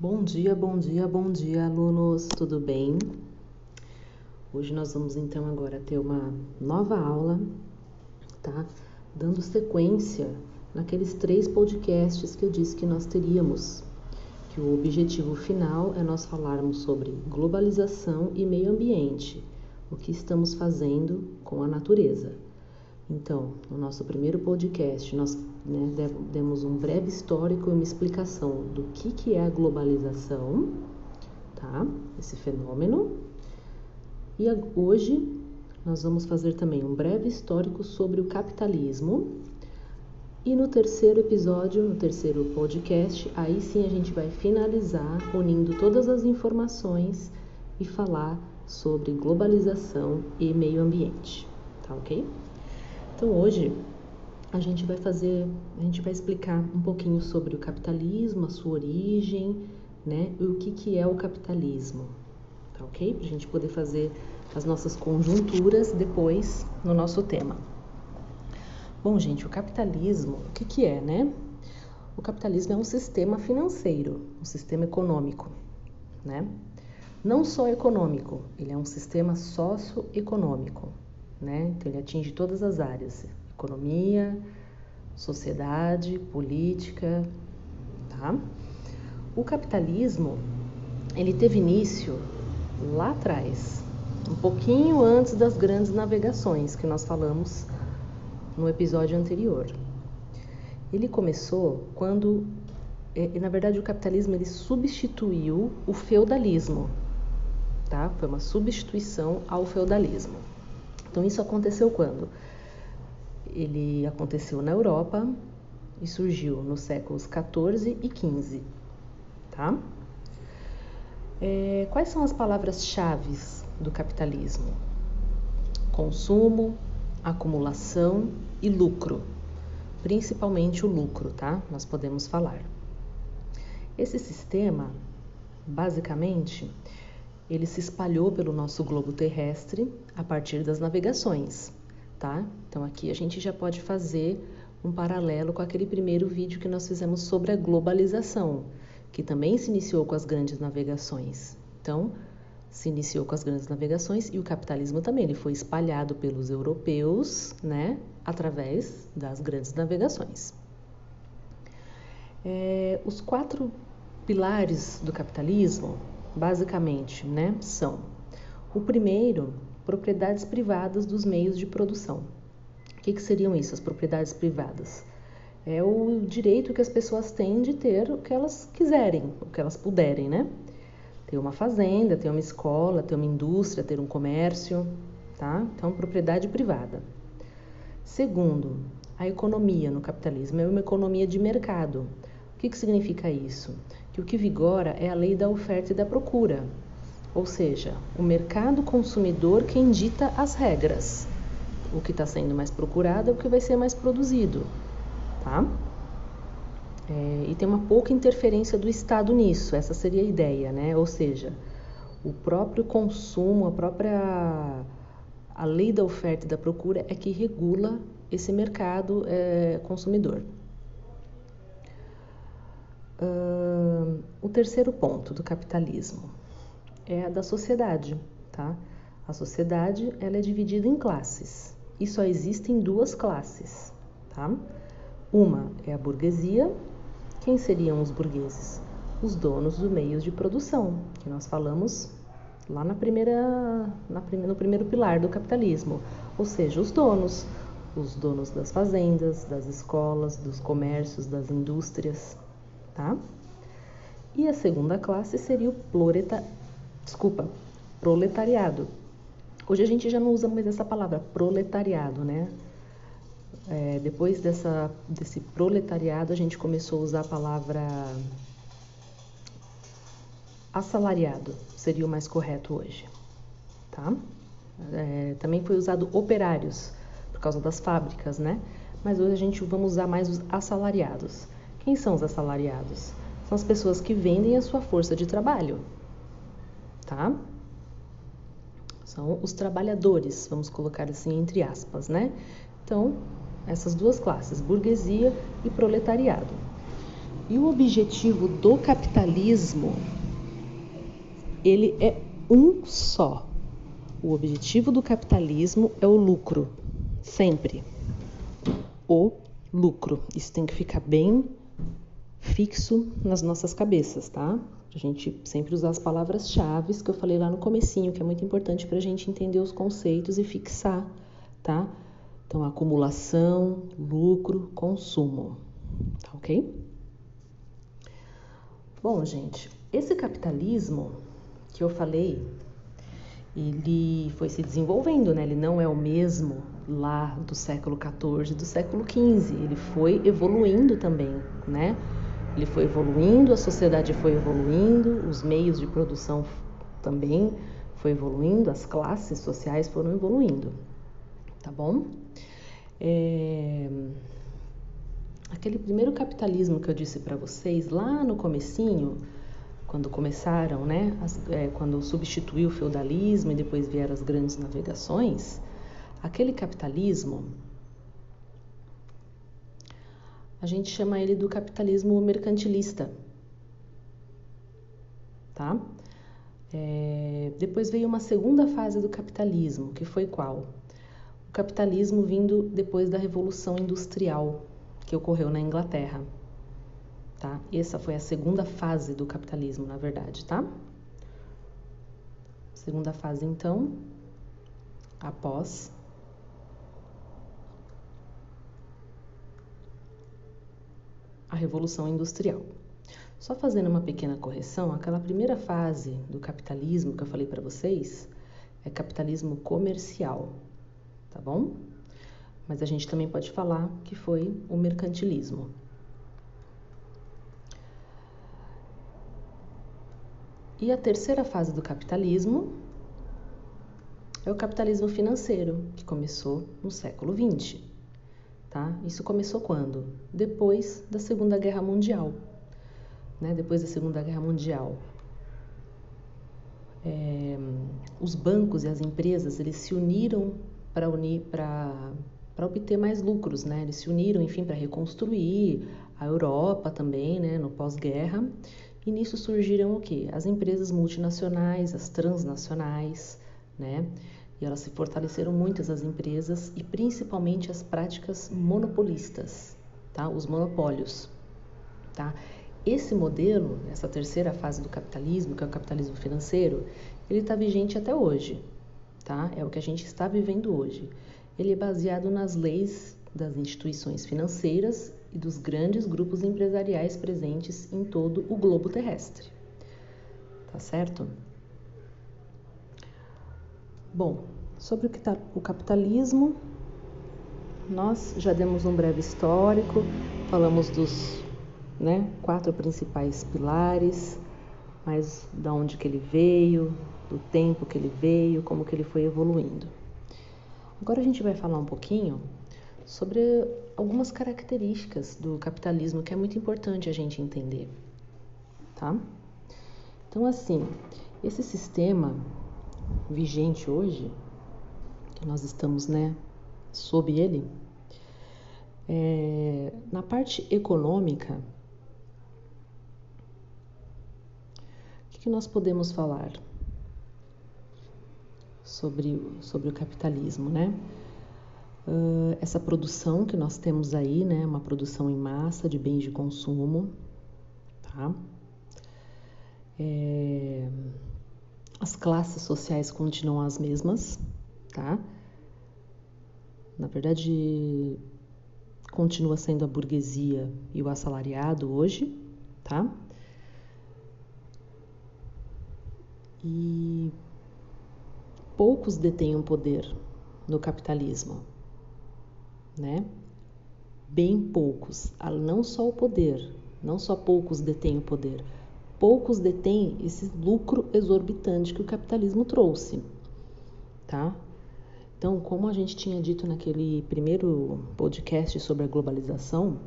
Bom dia, bom dia, bom dia, alunos, tudo bem? Hoje nós vamos então agora ter uma nova aula, tá? Dando sequência naqueles três podcasts que eu disse que nós teríamos. Que o objetivo final é nós falarmos sobre globalização e meio ambiente, o que estamos fazendo com a natureza. Então, no nosso primeiro podcast, nós né, demos um breve histórico e uma explicação do que, que é a globalização, tá? Esse fenômeno. E hoje nós vamos fazer também um breve histórico sobre o capitalismo. E no terceiro episódio, no terceiro podcast, aí sim a gente vai finalizar unindo todas as informações e falar sobre globalização e meio ambiente, tá ok? Então hoje a gente vai fazer, a gente vai explicar um pouquinho sobre o capitalismo, a sua origem, né? E o que, que é o capitalismo, tá ok? Para a gente poder fazer as nossas conjunturas depois no nosso tema. Bom, gente, o capitalismo, o que, que é, né? O capitalismo é um sistema financeiro, um sistema econômico, né? Não só econômico, ele é um sistema socioeconômico né? Então ele atinge todas as áreas: economia, sociedade, política, tá? O capitalismo ele teve início lá atrás, um pouquinho antes das grandes navegações que nós falamos no episódio anterior. Ele começou quando, é, na verdade, o capitalismo ele substituiu o feudalismo, tá? Foi uma substituição ao feudalismo. Então isso aconteceu quando? Ele aconteceu na Europa e surgiu nos séculos 14 e 15, tá? É, quais são as palavras-chave do capitalismo? Consumo, acumulação e lucro. Principalmente o lucro, tá? Nós podemos falar. Esse sistema, basicamente, ele se espalhou pelo nosso globo terrestre a partir das navegações, tá? Então aqui a gente já pode fazer um paralelo com aquele primeiro vídeo que nós fizemos sobre a globalização, que também se iniciou com as grandes navegações. Então, se iniciou com as grandes navegações e o capitalismo também, ele foi espalhado pelos europeus, né, através das grandes navegações. É, os quatro pilares do capitalismo basicamente, né, são o primeiro, propriedades privadas dos meios de produção. O que, que seriam isso, as propriedades privadas? É o direito que as pessoas têm de ter o que elas quiserem, o que elas puderem, né? Ter uma fazenda, ter uma escola, ter uma indústria, ter um comércio, tá? Então, propriedade privada. Segundo, a economia no capitalismo é uma economia de mercado. O que, que significa isso? que o que vigora é a lei da oferta e da procura, ou seja, o mercado consumidor quem dita as regras. O que está sendo mais procurado é o que vai ser mais produzido, tá? É, e tem uma pouca interferência do Estado nisso, essa seria a ideia, né? Ou seja, o próprio consumo, a própria a lei da oferta e da procura é que regula esse mercado é, consumidor. Uh, o terceiro ponto do capitalismo é a da sociedade, tá? A sociedade ela é dividida em classes e só existem duas classes, tá? Uma é a burguesia. Quem seriam os burgueses? Os donos dos meios de produção, que nós falamos lá na primeira, na, no primeiro pilar do capitalismo, ou seja, os donos, os donos das fazendas, das escolas, dos comércios, das indústrias, tá? E a segunda classe seria o desculpa, proletariado. Hoje a gente já não usa mais essa palavra proletariado, né? É, depois dessa, desse proletariado, a gente começou a usar a palavra assalariado, seria o mais correto hoje, tá? É, também foi usado operários, por causa das fábricas, né? Mas hoje a gente vamos usar mais os assalariados. Quem são os assalariados? São as pessoas que vendem a sua força de trabalho, tá? São os trabalhadores, vamos colocar assim entre aspas, né? Então, essas duas classes, burguesia e proletariado. E o objetivo do capitalismo, ele é um só. O objetivo do capitalismo é o lucro, sempre. O lucro. Isso tem que ficar bem fixo nas nossas cabeças, tá? A gente sempre usar as palavras-chave que eu falei lá no comecinho, que é muito importante para a gente entender os conceitos e fixar, tá? Então, acumulação, lucro, consumo, tá ok? Bom, gente, esse capitalismo que eu falei, ele foi se desenvolvendo, né? Ele não é o mesmo lá do século XIV, do século XV. Ele foi evoluindo também, né? Ele foi evoluindo, a sociedade foi evoluindo, os meios de produção também foi evoluindo, as classes sociais foram evoluindo, tá bom? É... Aquele primeiro capitalismo que eu disse para vocês lá no comecinho, quando começaram, né, as, é, quando substituiu o feudalismo e depois vieram as grandes navegações, aquele capitalismo a gente chama ele do capitalismo mercantilista, tá? É, depois veio uma segunda fase do capitalismo, que foi qual? O capitalismo vindo depois da Revolução Industrial, que ocorreu na Inglaterra, tá? Essa foi a segunda fase do capitalismo, na verdade, tá? Segunda fase, então, após a Revolução Industrial. Só fazendo uma pequena correção, aquela primeira fase do capitalismo que eu falei para vocês é capitalismo comercial, tá bom? Mas a gente também pode falar que foi o mercantilismo. E a terceira fase do capitalismo é o capitalismo financeiro, que começou no século XX. Tá? Isso começou quando? Depois da Segunda Guerra Mundial. Né? Depois da Segunda Guerra Mundial, é, os bancos e as empresas eles se uniram para unir para para obter mais lucros, né? Eles se uniram, enfim, para reconstruir a Europa também, né? No pós-guerra. E nisso surgiram o quê? As empresas multinacionais, as transnacionais, né? E elas se fortaleceram muito as empresas e principalmente as práticas monopolistas, tá? Os monopólios, tá? Esse modelo, essa terceira fase do capitalismo, que é o capitalismo financeiro, ele está vigente até hoje, tá? É o que a gente está vivendo hoje. Ele é baseado nas leis das instituições financeiras e dos grandes grupos empresariais presentes em todo o globo terrestre. Tá certo? Bom, sobre o, tá, o capitalismo, nós já demos um breve histórico, falamos dos né, quatro principais pilares, mas da onde que ele veio, do tempo que ele veio, como que ele foi evoluindo. Agora a gente vai falar um pouquinho sobre algumas características do capitalismo que é muito importante a gente entender, tá? Então assim, esse sistema vigente hoje, que nós estamos, né, sob ele, é, na parte econômica, o que, que nós podemos falar sobre, sobre o capitalismo, né? Uh, essa produção que nós temos aí, né, uma produção em massa de bens de consumo, tá? É, as classes sociais continuam as mesmas, tá? Na verdade, continua sendo a burguesia e o assalariado hoje, tá? E poucos detêm o poder no capitalismo, né? Bem poucos, não só o poder, não só poucos detêm o poder, poucos detêm esse lucro exorbitante que o capitalismo trouxe, tá? Então, como a gente tinha dito naquele primeiro podcast sobre a globalização,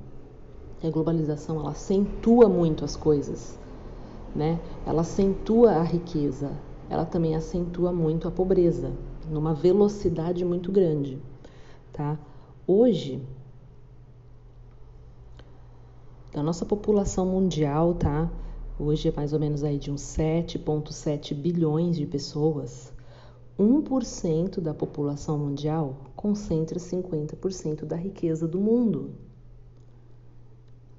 a globalização ela acentua muito as coisas, né? Ela acentua a riqueza, ela também acentua muito a pobreza, numa velocidade muito grande, tá? Hoje da nossa população mundial, tá? Hoje é mais ou menos aí de uns 7,7 bilhões de pessoas. 1% da população mundial concentra 50% da riqueza do mundo.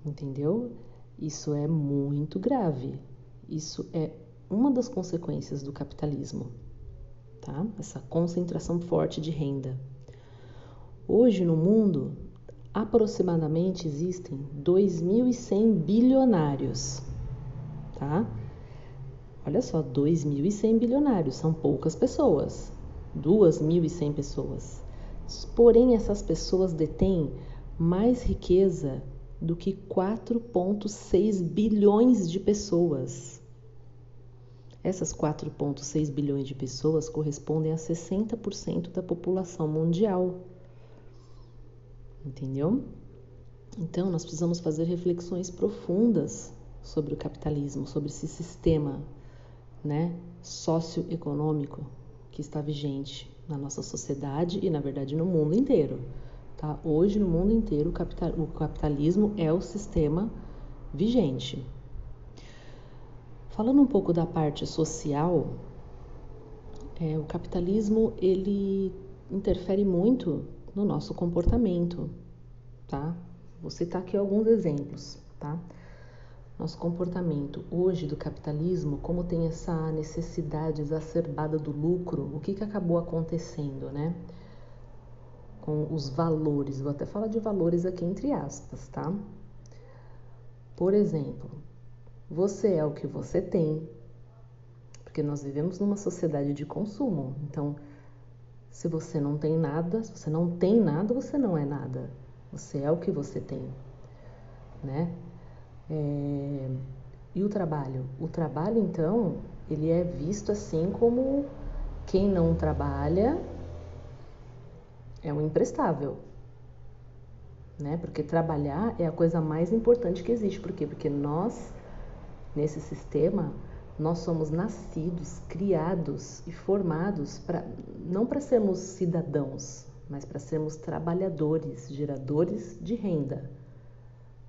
Entendeu? Isso é muito grave. Isso é uma das consequências do capitalismo, tá? Essa concentração forte de renda. Hoje no mundo, aproximadamente existem 2.100 bilionários, tá? Olha só, 2.100 bilionários, são poucas pessoas, 2.100 pessoas. Porém, essas pessoas detêm mais riqueza do que 4,6 bilhões de pessoas. Essas 4,6 bilhões de pessoas correspondem a 60% da população mundial. Entendeu? Então, nós precisamos fazer reflexões profundas sobre o capitalismo, sobre esse sistema né, socioeconômico que está vigente na nossa sociedade e, na verdade, no mundo inteiro. Tá? Hoje, no mundo inteiro, o, capital, o capitalismo é o sistema vigente. Falando um pouco da parte social, é, o capitalismo ele interfere muito no nosso comportamento, tá? Vou citar aqui alguns exemplos, tá? Nosso comportamento hoje do capitalismo, como tem essa necessidade exacerbada do lucro, o que, que acabou acontecendo, né? Com os valores, vou até falar de valores aqui entre aspas, tá? Por exemplo, você é o que você tem, porque nós vivemos numa sociedade de consumo, então se você não tem nada, se você não tem nada, você não é nada. Você é o que você tem, né? É, e o trabalho? O trabalho, então, ele é visto assim como quem não trabalha é um imprestável, né? Porque trabalhar é a coisa mais importante que existe. Por quê? Porque nós, nesse sistema, nós somos nascidos, criados e formados para não para sermos cidadãos, mas para sermos trabalhadores, geradores de renda,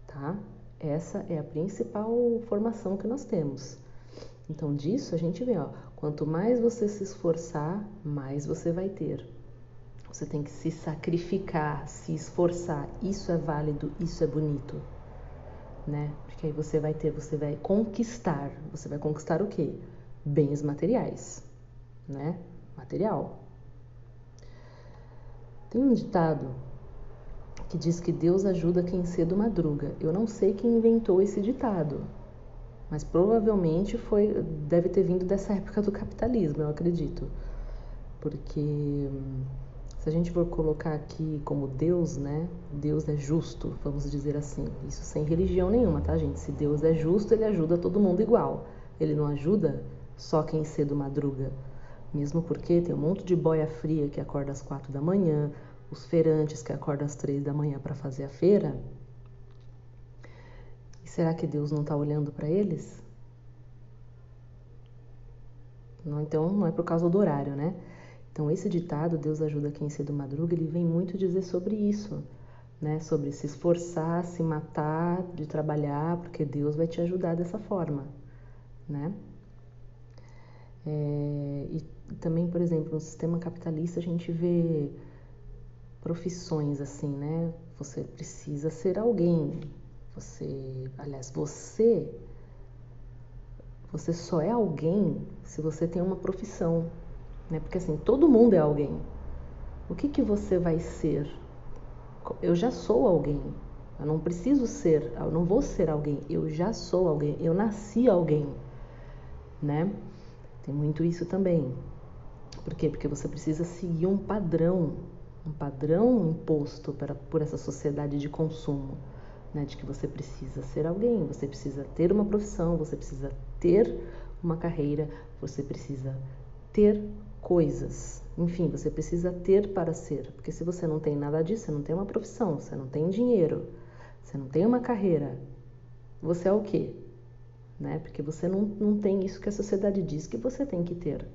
tá? Essa é a principal formação que nós temos. Então, disso a gente vê, ó, quanto mais você se esforçar, mais você vai ter. Você tem que se sacrificar, se esforçar. Isso é válido, isso é bonito, né? Porque aí você vai ter, você vai conquistar. Você vai conquistar o quê? Bens materiais, né? Material. Tem um ditado que diz que Deus ajuda quem cedo madruga. Eu não sei quem inventou esse ditado, mas provavelmente foi deve ter vindo dessa época do capitalismo, eu acredito. Porque hum, se a gente for colocar aqui como Deus, né? Deus é justo, vamos dizer assim. Isso sem religião nenhuma, tá, gente? Se Deus é justo, ele ajuda todo mundo igual. Ele não ajuda só quem cedo madruga. Mesmo porque tem um monte de boia fria que acorda às quatro da manhã, os feirantes que acordam às três da manhã para fazer a feira. E será que Deus não está olhando para eles? Não, então não é por causa do horário, né? Então esse ditado, Deus ajuda quem cedo madruga, ele vem muito dizer sobre isso, né? Sobre se esforçar, se matar, de trabalhar, porque Deus vai te ajudar dessa forma, né? É, e também, por exemplo, no sistema capitalista a gente vê profissões assim, né? Você precisa ser alguém. Você, aliás, você você só é alguém se você tem uma profissão, né? Porque assim, todo mundo é alguém. O que que você vai ser? Eu já sou alguém. Eu não preciso ser, eu não vou ser alguém. Eu já sou alguém. Eu nasci alguém, né? Tem muito isso também. Por quê? Porque você precisa seguir um padrão um padrão imposto para, por essa sociedade de consumo, né, de que você precisa ser alguém, você precisa ter uma profissão, você precisa ter uma carreira, você precisa ter coisas, enfim, você precisa ter para ser, porque se você não tem nada disso, você não tem uma profissão, você não tem dinheiro, você não tem uma carreira, você é o quê? Né? Porque você não, não tem isso que a sociedade diz que você tem que ter.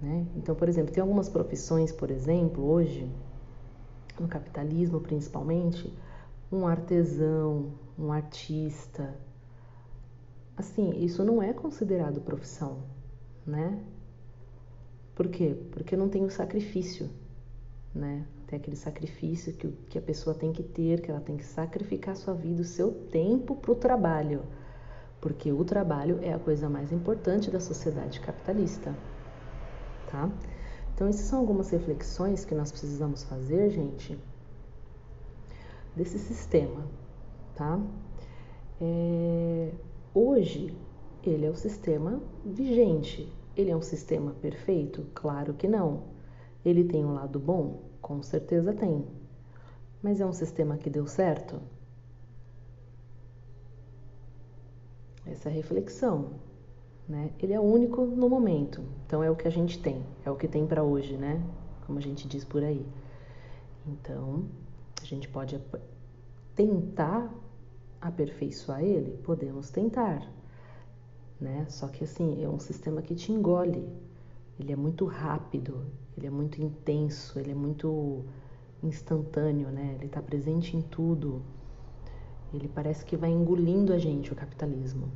Né? Então, por exemplo, tem algumas profissões, por exemplo, hoje, no capitalismo principalmente, um artesão, um artista. Assim, isso não é considerado profissão, né? Por quê? Porque não tem o sacrifício, né? Tem aquele sacrifício que, que a pessoa tem que ter, que ela tem que sacrificar sua vida, o seu tempo para o trabalho. Porque o trabalho é a coisa mais importante da sociedade capitalista, tá? Então, essas são algumas reflexões que nós precisamos fazer, gente, desse sistema, tá? É, hoje, ele é o sistema vigente. Ele é um sistema perfeito? Claro que não. Ele tem um lado bom? Com certeza tem. Mas é um sistema que deu certo? Essa é reflexão, né? Ele é único no momento, então é o que a gente tem, é o que tem para hoje, né? Como a gente diz por aí. Então, a gente pode tentar aperfeiçoar ele? Podemos tentar, né? Só que assim, é um sistema que te engole. Ele é muito rápido, ele é muito intenso, ele é muito instantâneo, né? Ele está presente em tudo. Ele parece que vai engolindo a gente, o capitalismo.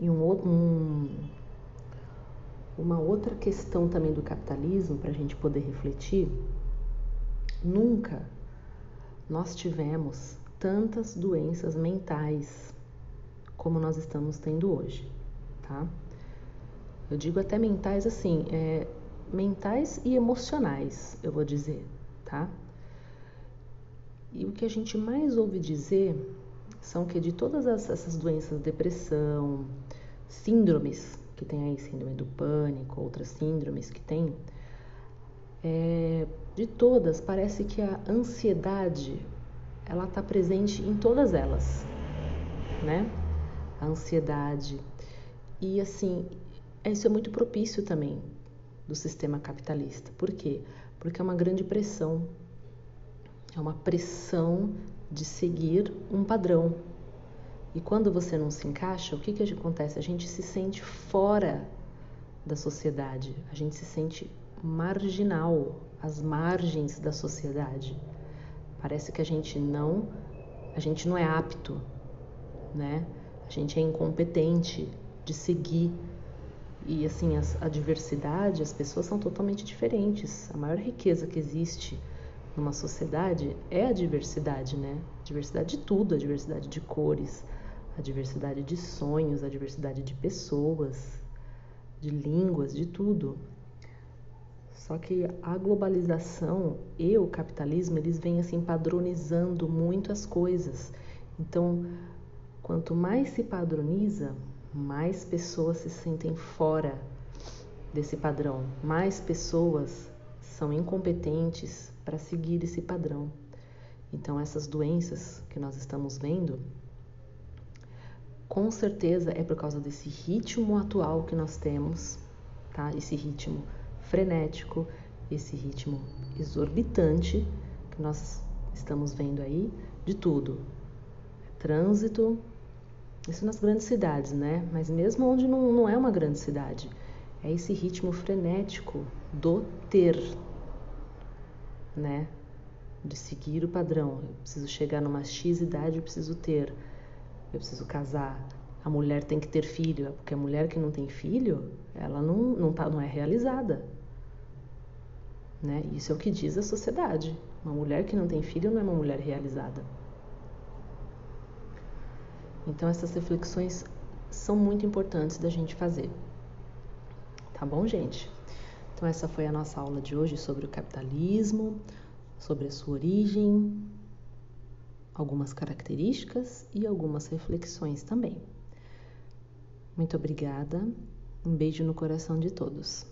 E um, um, uma outra questão também do capitalismo, para a gente poder refletir: nunca nós tivemos tantas doenças mentais como nós estamos tendo hoje, tá? Eu digo até mentais assim, é, mentais e emocionais, eu vou dizer, tá? E o que a gente mais ouve dizer são que de todas essas doenças, depressão, síndromes, que tem aí síndrome do pânico, outras síndromes que tem, é, de todas parece que a ansiedade ela está presente em todas elas, né? A ansiedade e assim isso é muito propício também do sistema capitalista. Por quê? Porque é uma grande pressão, é uma pressão de seguir um padrão, e quando você não se encaixa, o que, que acontece? A gente se sente fora da sociedade, a gente se sente marginal, às margens da sociedade. Parece que a gente não, a gente não é apto, né? A gente é incompetente de seguir. E assim, a, a diversidade, as pessoas são totalmente diferentes. A maior riqueza que existe numa sociedade é a diversidade, né? Diversidade de tudo, a diversidade de cores, a diversidade de sonhos, a diversidade de pessoas, de línguas, de tudo. Só que a globalização e o capitalismo, eles vêm assim padronizando muito as coisas. Então, quanto mais se padroniza, mais pessoas se sentem fora desse padrão, mais pessoas são incompetentes para seguir esse padrão. Então, essas doenças que nós estamos vendo, com certeza é por causa desse ritmo atual que nós temos, tá? Esse ritmo frenético, esse ritmo exorbitante que nós estamos vendo aí de tudo. Trânsito, isso nas grandes cidades, né? Mas mesmo onde não, não é uma grande cidade, é esse ritmo frenético do ter, né? De seguir o padrão. Eu preciso chegar numa X idade, eu preciso ter eu preciso casar, a mulher tem que ter filho, porque a mulher que não tem filho, ela não, não, tá, não é realizada. Né? Isso é o que diz a sociedade. Uma mulher que não tem filho não é uma mulher realizada. Então essas reflexões são muito importantes da gente fazer. Tá bom, gente? Então essa foi a nossa aula de hoje sobre o capitalismo, sobre a sua origem, algumas características e algumas reflexões também. Muito obrigada, um beijo no coração de todos.